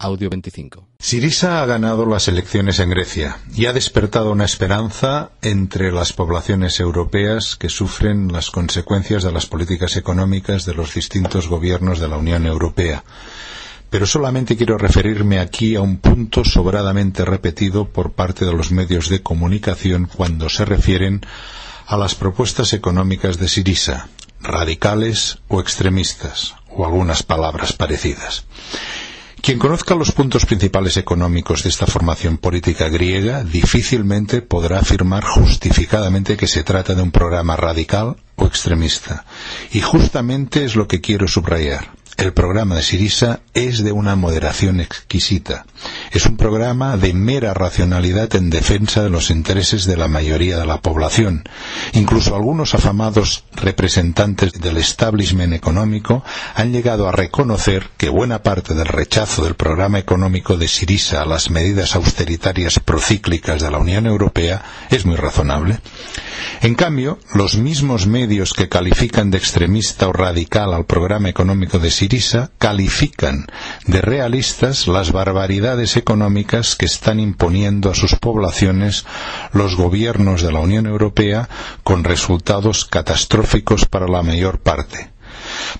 Audio 25. Sirisa ha ganado las elecciones en Grecia y ha despertado una esperanza entre las poblaciones europeas que sufren las consecuencias de las políticas económicas de los distintos gobiernos de la Unión Europea. Pero solamente quiero referirme aquí a un punto sobradamente repetido por parte de los medios de comunicación cuando se refieren a las propuestas económicas de Sirisa, radicales o extremistas, o algunas palabras parecidas. Quien conozca los puntos principales económicos de esta formación política griega difícilmente podrá afirmar justificadamente que se trata de un programa radical o extremista. Y justamente es lo que quiero subrayar. El programa de Sirisa es de una moderación exquisita. Es un programa de mera racionalidad en defensa de los intereses de la mayoría de la población. Incluso algunos afamados representantes del establishment económico han llegado a reconocer que buena parte del rechazo del programa económico de Sirisa a las medidas austeritarias procíclicas de la Unión Europea es muy razonable. En cambio, los mismos medios que califican de extremista o radical al programa económico de Sirisa califican de realistas las barbaridades económicas que están imponiendo a sus poblaciones los gobiernos de la Unión Europea con resultados catastróficos para la mayor parte.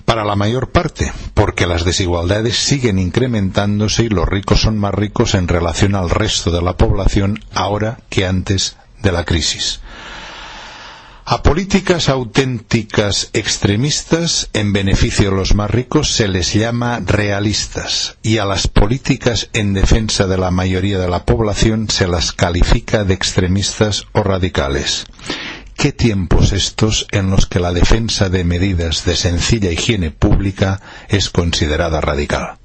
Para la mayor parte, porque las desigualdades siguen incrementándose y los ricos son más ricos en relación al resto de la población ahora que antes de la crisis. A políticas auténticas extremistas en beneficio de los más ricos se les llama realistas y a las políticas en defensa de la mayoría de la población se las califica de extremistas o radicales. ¿Qué tiempos estos en los que la defensa de medidas de sencilla higiene pública es considerada radical?